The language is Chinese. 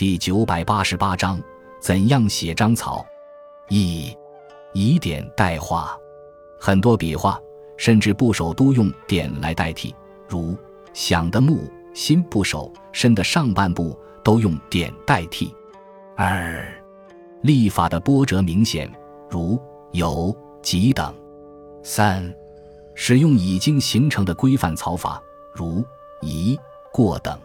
第九百八十八章：怎样写章草？一，以点代画。很多笔画甚至部首都用点来代替，如“想”的目、心部首、身的上半部都用点代替。二，立法的波折明显，如“有”“几”等。三，使用已经形成的规范草法，如“移”“过”等。